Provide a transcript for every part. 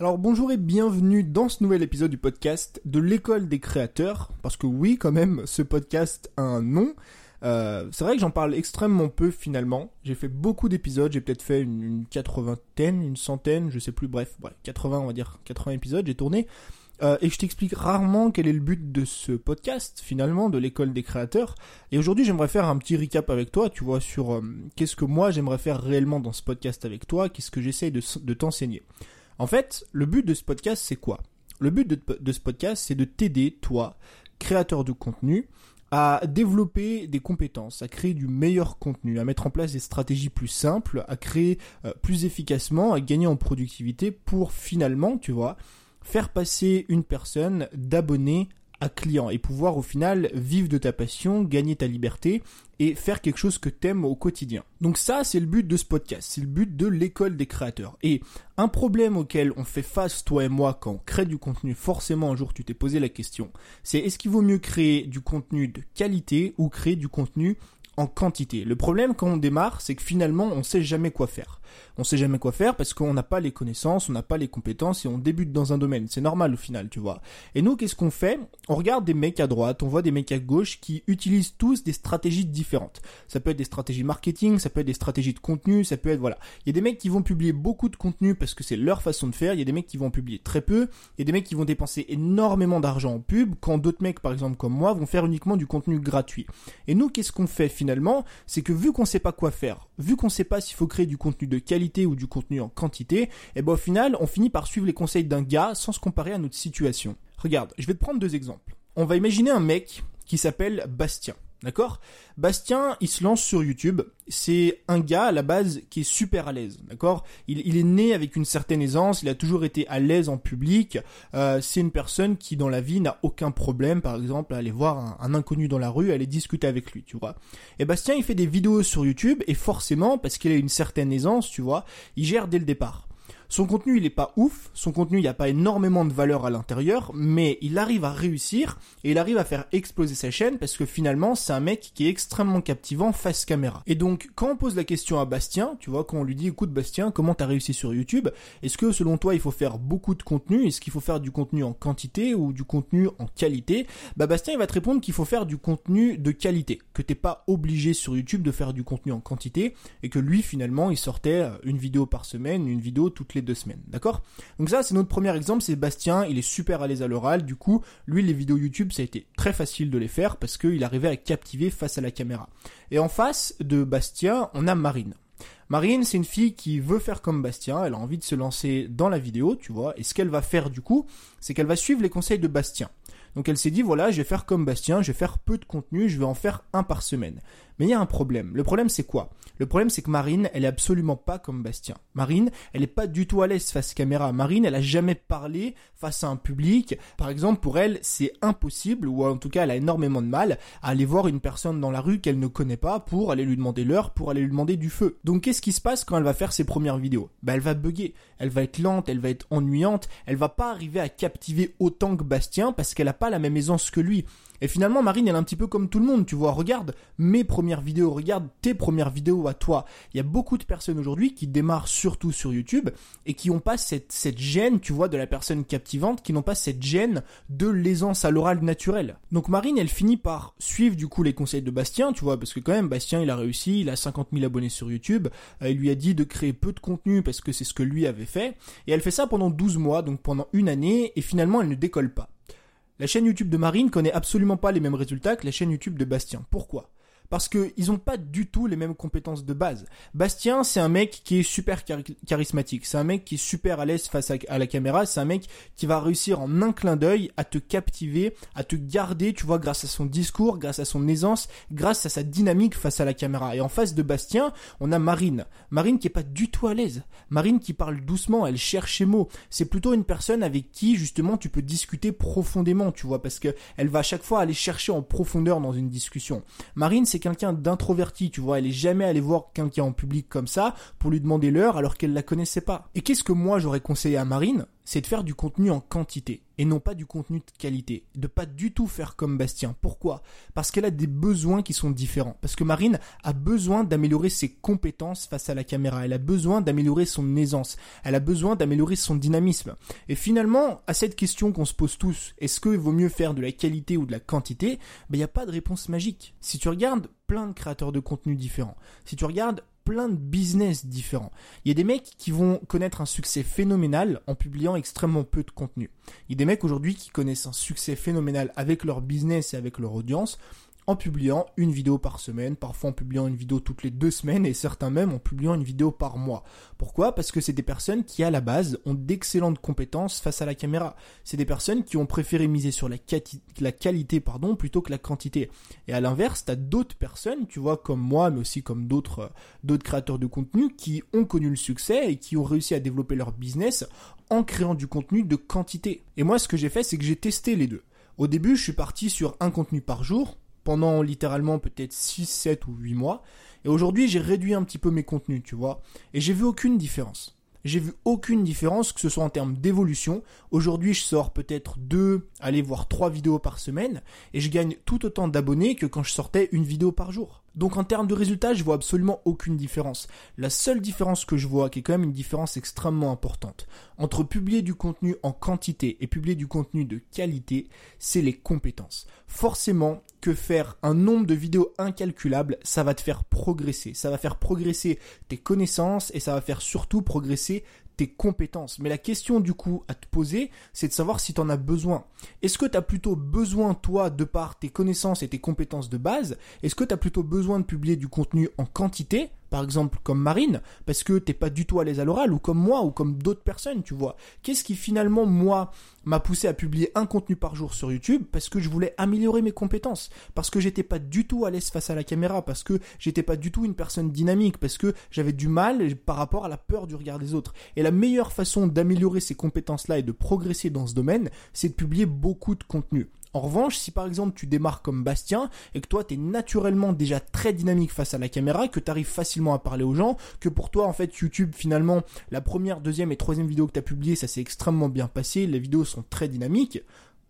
Alors bonjour et bienvenue dans ce nouvel épisode du podcast de l'école des créateurs, parce que oui quand même ce podcast a un nom. Euh, c'est vrai que j'en parle extrêmement peu finalement. J'ai fait beaucoup d'épisodes, j'ai peut-être fait une, une quatre-vingtaine, une centaine, je sais plus, bref, ouais, 80 on va dire, 80 épisodes j'ai tourné. Euh, et je t'explique rarement quel est le but de ce podcast, finalement, de l'école des créateurs. Et aujourd'hui, j'aimerais faire un petit recap avec toi, tu vois, sur euh, qu'est-ce que moi j'aimerais faire réellement dans ce podcast avec toi, qu'est-ce que j'essaye de t'enseigner. En fait, le but de ce podcast, c'est quoi? Le but de, ce podcast, c'est de t'aider, toi, créateur de contenu, à développer des compétences, à créer du meilleur contenu, à mettre en place des stratégies plus simples, à créer euh, plus efficacement, à gagner en productivité pour finalement, tu vois, faire passer une personne d'abonné client et pouvoir au final vivre de ta passion, gagner ta liberté et faire quelque chose que t'aimes au quotidien. Donc ça, c'est le but de ce podcast, c'est le but de l'école des créateurs. Et un problème auquel on fait face, toi et moi, quand on crée du contenu, forcément un jour tu t'es posé la question, c'est est-ce qu'il vaut mieux créer du contenu de qualité ou créer du contenu en quantité. Le problème quand on démarre, c'est que finalement, on sait jamais quoi faire. On sait jamais quoi faire parce qu'on n'a pas les connaissances, on n'a pas les compétences et on débute dans un domaine. C'est normal au final, tu vois. Et nous, qu'est-ce qu'on fait? On regarde des mecs à droite, on voit des mecs à gauche qui utilisent tous des stratégies différentes. Ça peut être des stratégies marketing, ça peut être des stratégies de contenu, ça peut être voilà. Il y a des mecs qui vont publier beaucoup de contenu parce que c'est leur façon de faire. Il y a des mecs qui vont publier très peu. Il y a des mecs qui vont dépenser énormément d'argent en pub quand d'autres mecs, par exemple comme moi, vont faire uniquement du contenu gratuit. Et nous, qu'est-ce qu'on fait finalement? C'est que vu qu'on sait pas quoi faire, vu qu'on sait pas s'il faut créer du contenu de qualité ou du contenu en quantité, et eh ben au final, on finit par suivre les conseils d'un gars sans se comparer à notre situation. Regarde, je vais te prendre deux exemples. On va imaginer un mec qui s'appelle Bastien. D'accord? Bastien, il se lance sur YouTube. C'est un gars à la base qui est super à l'aise. D'accord? Il, est né avec une certaine aisance. Il a toujours été à l'aise en public. Euh, c'est une personne qui dans la vie n'a aucun problème, par exemple, à aller voir un, un, inconnu dans la rue, aller discuter avec lui, tu vois. Et Bastien, il fait des vidéos sur YouTube et forcément, parce qu'il a une certaine aisance, tu vois, il gère dès le départ. Son contenu, il est pas ouf. Son contenu, il n'y a pas énormément de valeur à l'intérieur, mais il arrive à réussir et il arrive à faire exploser sa chaîne parce que finalement, c'est un mec qui est extrêmement captivant face caméra. Et donc, quand on pose la question à Bastien, tu vois, quand on lui dit, écoute Bastien, comment t'as réussi sur YouTube? Est-ce que selon toi, il faut faire beaucoup de contenu? Est-ce qu'il faut faire du contenu en quantité ou du contenu en qualité? Bah Bastien, il va te répondre qu'il faut faire du contenu de qualité, que t'es pas obligé sur YouTube de faire du contenu en quantité et que lui, finalement, il sortait une vidéo par semaine, une vidéo toutes les deux semaines, d'accord? Donc ça, c'est notre premier exemple, c'est Bastien, il est super à l'aise à l'oral, du coup, lui, les vidéos YouTube, ça a été très facile de les faire parce qu'il arrivait à captiver face à la caméra. Et en face de Bastien, on a Marine. Marine, c'est une fille qui veut faire comme Bastien, elle a envie de se lancer dans la vidéo, tu vois, et ce qu'elle va faire du coup, c'est qu'elle va suivre les conseils de Bastien. Donc elle s'est dit, voilà, je vais faire comme Bastien, je vais faire peu de contenu, je vais en faire un par semaine. Mais il y a un problème. Le problème, c'est quoi? Le problème, c'est que Marine, elle est absolument pas comme Bastien. Marine, elle est pas du tout à l'aise face caméra. Marine, elle a jamais parlé face à un public. Par exemple, pour elle, c'est impossible, ou en tout cas, elle a énormément de mal à aller voir une personne dans la rue qu'elle ne connaît pas pour aller lui demander l'heure, pour aller lui demander du feu. Donc, qu'est-ce qui se passe quand elle va faire ses premières vidéos? Ben, elle va bugger. Elle va être lente, elle va être ennuyante. Elle va pas arriver à captiver autant que Bastien parce qu'elle a pas la même aisance que lui. Et finalement, Marine, elle est un petit peu comme tout le monde, tu vois. Regarde mes premières vidéos, regarde tes premières vidéos à toi. Il y a beaucoup de personnes aujourd'hui qui démarrent surtout sur YouTube et qui n'ont pas cette, cette gêne, tu vois, de la personne captivante, qui n'ont pas cette gêne de l'aisance à l'oral naturel. Donc Marine, elle finit par suivre du coup les conseils de Bastien, tu vois, parce que quand même, Bastien, il a réussi, il a 50 000 abonnés sur YouTube. Euh, il lui a dit de créer peu de contenu parce que c'est ce que lui avait fait. Et elle fait ça pendant 12 mois, donc pendant une année, et finalement, elle ne décolle pas. La chaîne YouTube de Marine connaît absolument pas les mêmes résultats que la chaîne YouTube de Bastien. Pourquoi? Parce qu'ils ont pas du tout les mêmes compétences de base. Bastien, c'est un mec qui est super charismatique, c'est un mec qui est super à l'aise face à, la caméra, c'est un mec qui va réussir en un clin d'œil à te captiver, à te garder, tu vois, grâce à son discours, grâce à son aisance, grâce à sa dynamique face à la caméra. Et en face de Bastien, on a Marine. Marine qui est pas du tout à l'aise. Marine qui parle doucement, elle cherche ses mots. C'est plutôt une personne avec qui, justement, tu peux discuter profondément, tu vois, parce que elle va à chaque fois aller chercher en profondeur dans une discussion. Marine, c'est quelqu'un d'introverti, tu vois, elle est jamais allée voir quelqu'un en public comme ça pour lui demander l'heure alors qu'elle la connaissait pas. Et qu'est-ce que moi j'aurais conseillé à Marine? C'est de faire du contenu en quantité et non pas du contenu de qualité. De pas du tout faire comme Bastien. Pourquoi? Parce qu'elle a des besoins qui sont différents. Parce que Marine a besoin d'améliorer ses compétences face à la caméra. Elle a besoin d'améliorer son aisance. Elle a besoin d'améliorer son dynamisme. Et finalement, à cette question qu'on se pose tous, est-ce qu'il vaut mieux faire de la qualité ou de la quantité? Ben, il n'y a pas de réponse magique. Si tu regardes plein de créateurs de contenu différents, si tu regardes plein de business différents. Il y a des mecs qui vont connaître un succès phénoménal en publiant extrêmement peu de contenu. Il y a des mecs aujourd'hui qui connaissent un succès phénoménal avec leur business et avec leur audience en publiant une vidéo par semaine, parfois en publiant une vidéo toutes les deux semaines et certains même en publiant une vidéo par mois. Pourquoi? Parce que c'est des personnes qui à la base ont d'excellentes compétences face à la caméra. C'est des personnes qui ont préféré miser sur la, qualité pardon, plutôt que la quantité. Et à l'inverse, tu as d'autres personnes, tu vois, comme moi, mais aussi comme d'autres euh, d'autres créateurs de contenu qui ont connu le succès et qui ont réussi à développer leur business en créant du contenu de quantité. Et moi, ce que j'ai fait, c'est que j'ai testé les deux. Au début, je suis parti sur un contenu par jour, pendant littéralement peut-être 6, 7 ou 8 mois. Et aujourd'hui, j'ai réduit un petit peu mes contenus, tu vois. Et j'ai vu aucune différence. J'ai vu aucune différence, que ce soit en termes d'évolution. Aujourd'hui, je sors peut-être deux, allez voir trois vidéos par semaine, et je gagne tout autant d'abonnés que quand je sortais une vidéo par jour. Donc en termes de résultats, je vois absolument aucune différence. La seule différence que je vois, qui est quand même une différence extrêmement importante, entre publier du contenu en quantité et publier du contenu de qualité, c'est les compétences. Forcément que faire un nombre de vidéos incalculable, ça va te faire progresser. Ça va faire progresser tes connaissances et ça va faire surtout progresser compétences. Mais la question du coup à te poser, c'est de savoir si tu en as besoin. Est-ce que tu as plutôt besoin, toi, de par tes connaissances et tes compétences de base, est-ce que tu as plutôt besoin de publier du contenu en quantité par exemple comme Marine, parce que t'es pas du tout à l'aise à l'oral, ou comme moi, ou comme d'autres personnes, tu vois. Qu'est-ce qui finalement, moi, m'a poussé à publier un contenu par jour sur YouTube? Parce que je voulais améliorer mes compétences, parce que j'étais pas du tout à l'aise face à la caméra, parce que j'étais pas du tout une personne dynamique, parce que j'avais du mal par rapport à la peur du regard des autres. Et la meilleure façon d'améliorer ces compétences-là et de progresser dans ce domaine, c'est de publier beaucoup de contenu. En revanche, si par exemple tu démarres comme Bastien et que toi tu es naturellement déjà très dynamique face à la caméra, que tu arrives facilement à parler aux gens, que pour toi en fait YouTube finalement la première, deuxième et troisième vidéo que tu as publiée ça s'est extrêmement bien passé, les vidéos sont très dynamiques,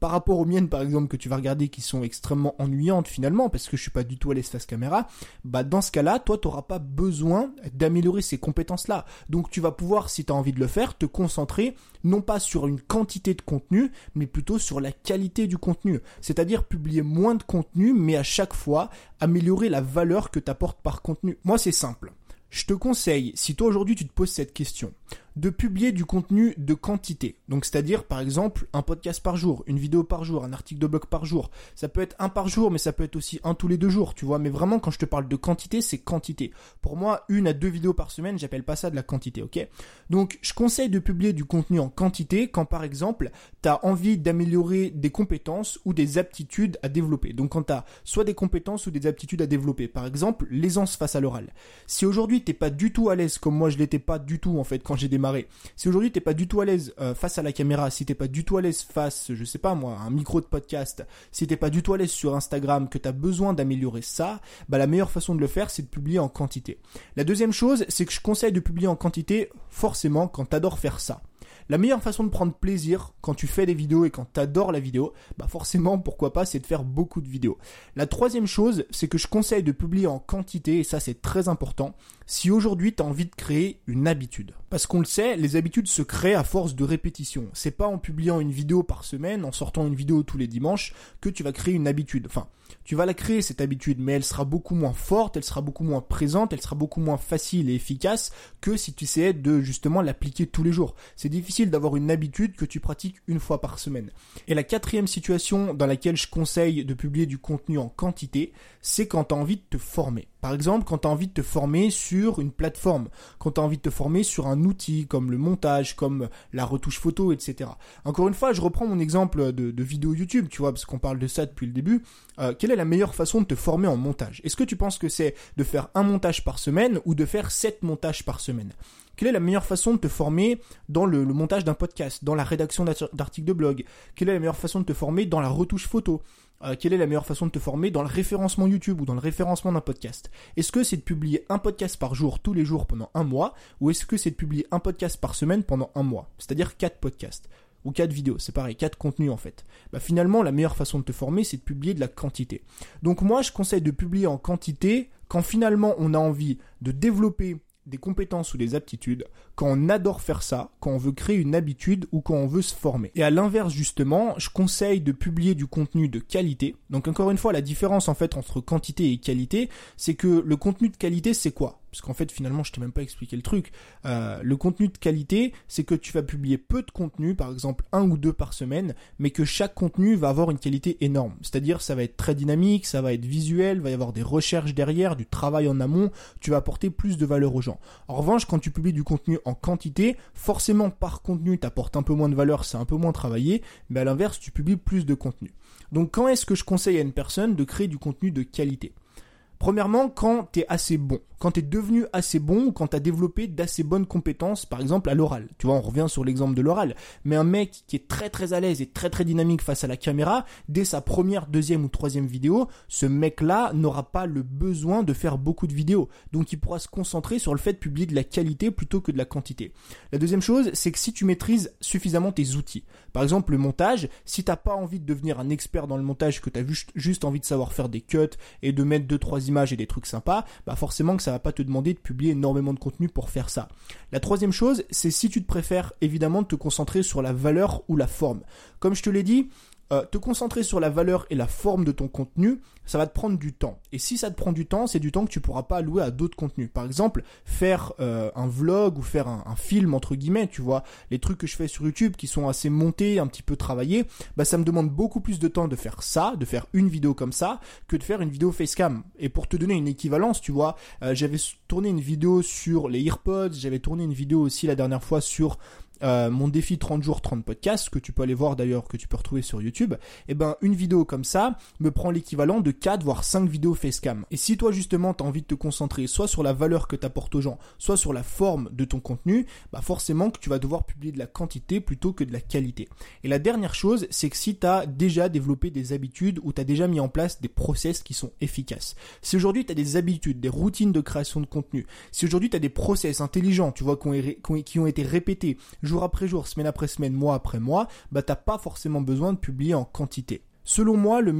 par rapport aux miennes par exemple que tu vas regarder qui sont extrêmement ennuyantes finalement parce que je suis pas du tout à l'espace caméra, bah dans ce cas-là, toi tu n'auras pas besoin d'améliorer ces compétences-là. Donc tu vas pouvoir si tu as envie de le faire, te concentrer non pas sur une quantité de contenu, mais plutôt sur la qualité du contenu. C'est-à-dire publier moins de contenu mais à chaque fois améliorer la valeur que tu apportes par contenu. Moi c'est simple. Je te conseille, si toi aujourd'hui tu te poses cette question, de publier du contenu de quantité. Donc c'est-à-dire par exemple un podcast par jour, une vidéo par jour, un article de blog par jour. Ça peut être un par jour, mais ça peut être aussi un tous les deux jours, tu vois. Mais vraiment quand je te parle de quantité, c'est quantité. Pour moi, une à deux vidéos par semaine, j'appelle pas ça de la quantité, ok? Donc je conseille de publier du contenu en quantité quand par exemple tu as envie d'améliorer des compétences ou des aptitudes à développer. Donc quand tu as soit des compétences ou des aptitudes à développer. Par exemple, l'aisance face à l'oral. Si aujourd'hui t'es pas du tout à l'aise comme moi je l'étais pas du tout en fait quand j'ai démarré si aujourd'hui t'es pas du tout à l'aise euh, face à la caméra, si t'es pas du tout à l'aise face, je sais pas moi, un micro de podcast, si t'es pas du tout à l'aise sur Instagram, que tu as besoin d'améliorer ça, bah la meilleure façon de le faire c'est de publier en quantité. La deuxième chose, c'est que je conseille de publier en quantité forcément quand t'adores faire ça. La meilleure façon de prendre plaisir quand tu fais des vidéos et quand tu adores la vidéo, bah forcément, pourquoi pas, c'est de faire beaucoup de vidéos. La troisième chose, c'est que je conseille de publier en quantité, et ça c'est très important, si aujourd'hui tu as envie de créer une habitude. Parce qu'on le sait, les habitudes se créent à force de répétition. C'est pas en publiant une vidéo par semaine, en sortant une vidéo tous les dimanches, que tu vas créer une habitude. Enfin, tu vas la créer cette habitude, mais elle sera beaucoup moins forte, elle sera beaucoup moins présente, elle sera beaucoup moins facile et efficace que si tu essayais de justement l'appliquer tous les jours. C'est difficile d'avoir une habitude que tu pratiques une fois par semaine. Et la quatrième situation dans laquelle je conseille de publier du contenu en quantité, c'est quand tu as envie de te former. Par exemple, quand tu as envie de te former sur une plateforme, quand tu as envie de te former sur un outil comme le montage, comme la retouche photo, etc. Encore une fois, je reprends mon exemple de, vidéo YouTube, tu vois, parce qu'on parle de ça depuis le début. Euh, quelle est la meilleure façon de te former en montage? Est-ce que tu penses que c'est de faire un montage par semaine ou de faire sept montages par semaine? Quelle est la meilleure façon de te former dans le, montage d'un podcast, dans la rédaction d'articles de blog? Quelle est la meilleure façon de te former dans la retouche photo? Euh, quelle est la meilleure façon de te former dans le référencement YouTube ou dans le référencement d'un podcast? Est-ce que c'est de publier un podcast par jour tous les jours pendant un mois? Ou est-ce que c'est de publier un podcast par semaine pendant un mois? C'est-à-dire quatre podcasts. Ou quatre vidéos, c'est pareil, quatre contenus en fait. Bah finalement, la meilleure façon de te former, c'est de publier de la quantité. Donc moi, je conseille de publier en quantité quand finalement on a envie de développer des compétences ou des aptitudes, quand on adore faire ça, quand on veut créer une habitude ou quand on veut se former. Et à l'inverse justement, je conseille de publier du contenu de qualité. Donc encore une fois, la différence en fait entre quantité et qualité, c'est que le contenu de qualité c'est quoi? Parce qu'en fait finalement je t'ai même pas expliqué le truc. Euh, le contenu de qualité, c'est que tu vas publier peu de contenu, par exemple un ou deux par semaine, mais que chaque contenu va avoir une qualité énorme. C'est-à-dire ça va être très dynamique, ça va être visuel, va y avoir des recherches derrière, du travail en amont, tu vas apporter plus de valeur aux gens. En revanche, quand tu publies du contenu en quantité, forcément par contenu t'apportes un peu moins de valeur, c'est un peu moins travaillé, mais à l'inverse tu publies plus de contenu. Donc quand est-ce que je conseille à une personne de créer du contenu de qualité? Premièrement, quand tu es assez bon, quand tu es devenu assez bon ou quand tu as développé d'assez bonnes compétences, par exemple à l'oral. Tu vois, on revient sur l'exemple de l'oral. Mais un mec qui est très très à l'aise et très très dynamique face à la caméra, dès sa première, deuxième ou troisième vidéo, ce mec-là n'aura pas le besoin de faire beaucoup de vidéos. Donc il pourra se concentrer sur le fait de publier de la qualité plutôt que de la quantité. La deuxième chose, c'est que si tu maîtrises suffisamment tes outils, par exemple le montage, si t'as pas envie de devenir un expert dans le montage, que tu as juste envie de savoir faire des cuts et de mettre deux trois images et des trucs sympas, bah forcément que ça va pas te demander de publier énormément de contenu pour faire ça. La troisième chose, c'est si tu te préfères évidemment de te concentrer sur la valeur ou la forme. Comme je te l'ai dit, euh, te concentrer sur la valeur et la forme de ton contenu, ça va te prendre du temps. Et si ça te prend du temps, c'est du temps que tu pourras pas allouer à d'autres contenus. Par exemple, faire euh, un vlog ou faire un, film entre guillemets, tu vois, les trucs que je fais sur YouTube qui sont assez montés, un petit peu travaillés, bah ça me demande beaucoup plus de temps de faire ça, de faire une vidéo comme ça, que de faire une vidéo facecam. Et pour te donner une équivalence, tu vois, euh, j'avais tourné une vidéo sur les earpods, j'avais tourné une vidéo aussi la dernière fois sur euh, mon défi 30 jours 30 podcasts que tu peux aller voir d'ailleurs que tu peux retrouver sur YouTube, et eh ben une vidéo comme ça me prend l'équivalent de 4 voire 5 vidéos facecam. Et si toi justement tu as envie de te concentrer soit sur la valeur que tu apportes aux gens, soit sur la forme de ton contenu, bah forcément que tu vas devoir publier de la quantité plutôt que de la qualité. Et la dernière chose, c'est que si tu as déjà développé des habitudes ou tu as déjà mis en place des process qui sont efficaces. Si aujourd'hui tu as des habitudes, des routines de création de contenu, si aujourd'hui tu as des process intelligents, tu vois qui ont, qui ont été répétés jour après jour, semaine après semaine, mois après mois, bah t'as pas forcément besoin de publier en quantité. Selon moi, la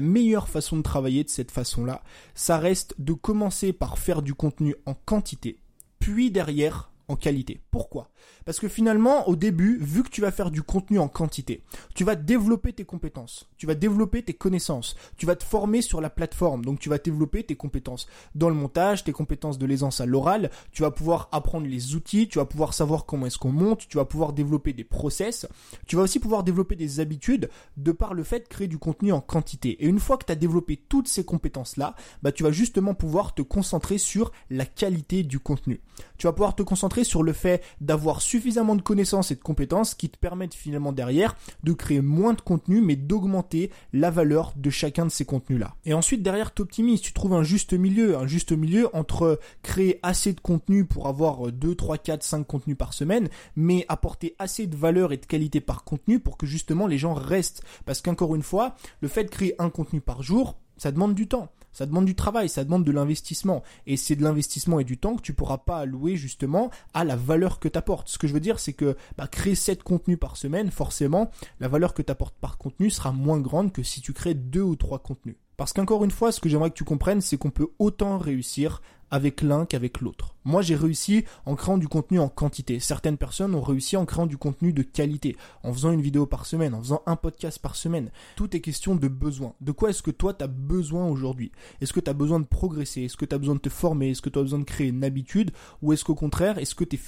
meilleure façon de travailler de cette façon-là, ça reste de commencer par faire du contenu en quantité, puis derrière en qualité. Pourquoi? Parce que finalement, au début, vu que tu vas faire du contenu en quantité, tu vas développer tes compétences, tu vas développer tes connaissances, tu vas te former sur la plateforme, donc tu vas développer tes compétences dans le montage, tes compétences de l'aisance à l'oral, tu vas pouvoir apprendre les outils, tu vas pouvoir savoir comment est-ce qu'on monte, tu vas pouvoir développer des process, tu vas aussi pouvoir développer des habitudes de par le fait de créer du contenu en quantité. Et une fois que tu as développé toutes ces compétences-là, bah tu vas justement pouvoir te concentrer sur la qualité du contenu. Tu vas pouvoir te concentrer sur le fait d'avoir suffisamment de connaissances et de compétences qui te permettent finalement derrière de créer moins de contenu mais d'augmenter la valeur de chacun de ces contenus-là. Et ensuite derrière t'optimises, tu trouves un juste milieu, un juste milieu entre créer assez de contenu pour avoir 2, 3, 4, 5 contenus par semaine, mais apporter assez de valeur et de qualité par contenu pour que justement les gens restent. Parce qu'encore une fois, le fait de créer un contenu par jour, ça demande du temps. Ça demande du travail, ça demande de l'investissement. Et c'est de l'investissement et du temps que tu pourras pas allouer justement à la valeur que tu apportes. Ce que je veux dire, c'est que bah, créer 7 contenus par semaine, forcément, la valeur que tu apportes par contenu sera moins grande que si tu crées 2 ou 3 contenus. Parce qu'encore une fois, ce que j'aimerais que tu comprennes, c'est qu'on peut autant réussir avec l'un qu'avec l'autre. Moi, j'ai réussi en créant du contenu en quantité. Certaines personnes ont réussi en créant du contenu de qualité, en faisant une vidéo par semaine, en faisant un podcast par semaine. Tout est question de besoin. De quoi est-ce que toi, tu as besoin aujourd'hui? Est-ce que tu as besoin de progresser? Est-ce que tu as besoin de te former? Est-ce que tu as besoin de créer une habitude? Ou est-ce qu'au contraire, est-ce que tu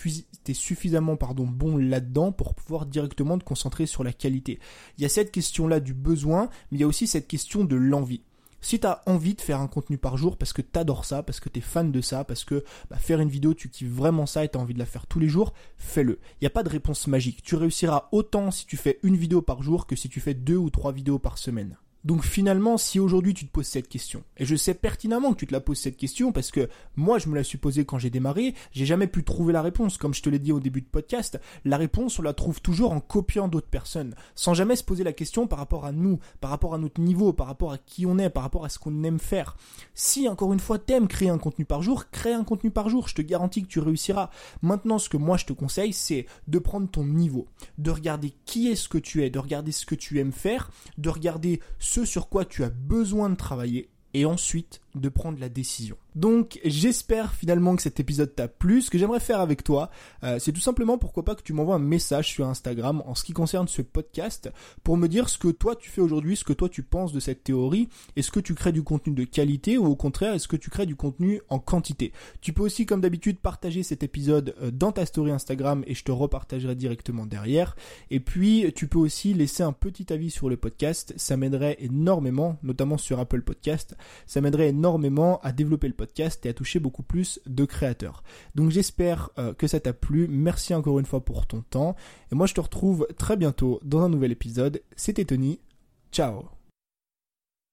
es, suffisamment pardon, bon là-dedans pour pouvoir directement te concentrer sur la qualité? Il y a cette question-là du besoin, mais il y a aussi cette question de l'envie. Si tu as envie de faire un contenu par jour parce que tu adores ça, parce que tu es fan de ça, parce que bah, faire une vidéo, tu kiffes vraiment ça et tu as envie de la faire tous les jours, fais-le. Il n'y a pas de réponse magique. Tu réussiras autant si tu fais une vidéo par jour que si tu fais deux ou trois vidéos par semaine. Donc finalement, si aujourd'hui tu te poses cette question, et je sais pertinemment que tu te la poses cette question parce que moi je me la suis posée quand j'ai démarré, j'ai jamais pu trouver la réponse. Comme je te l'ai dit au début de podcast, la réponse on la trouve toujours en copiant d'autres personnes, sans jamais se poser la question par rapport à nous, par rapport à notre niveau, par rapport à qui on est, par rapport à ce qu'on aime faire. Si encore une fois t'aimes créer un contenu par jour, crée un contenu par jour, je te garantis que tu réussiras. Maintenant ce que moi je te conseille c'est de prendre ton niveau, de regarder qui est ce que tu es, de regarder ce que tu aimes faire, de regarder ce sur quoi tu as besoin de travailler et ensuite de prendre la décision. Donc j'espère finalement que cet épisode t'a plu. Ce que j'aimerais faire avec toi, euh, c'est tout simplement pourquoi pas que tu m'envoies un message sur Instagram en ce qui concerne ce podcast pour me dire ce que toi tu fais aujourd'hui, ce que toi tu penses de cette théorie. Est-ce que tu crées du contenu de qualité ou au contraire est-ce que tu crées du contenu en quantité? Tu peux aussi comme d'habitude partager cet épisode euh, dans ta story Instagram et je te repartagerai directement derrière. Et puis tu peux aussi laisser un petit avis sur le podcast. Ça m'aiderait énormément, notamment sur Apple Podcast. Ça m'aiderait énormément à développer le podcast et à toucher beaucoup plus de créateurs. Donc j'espère euh, que ça t'a plu. Merci encore une fois pour ton temps. Et moi je te retrouve très bientôt dans un nouvel épisode. C'était Tony. Ciao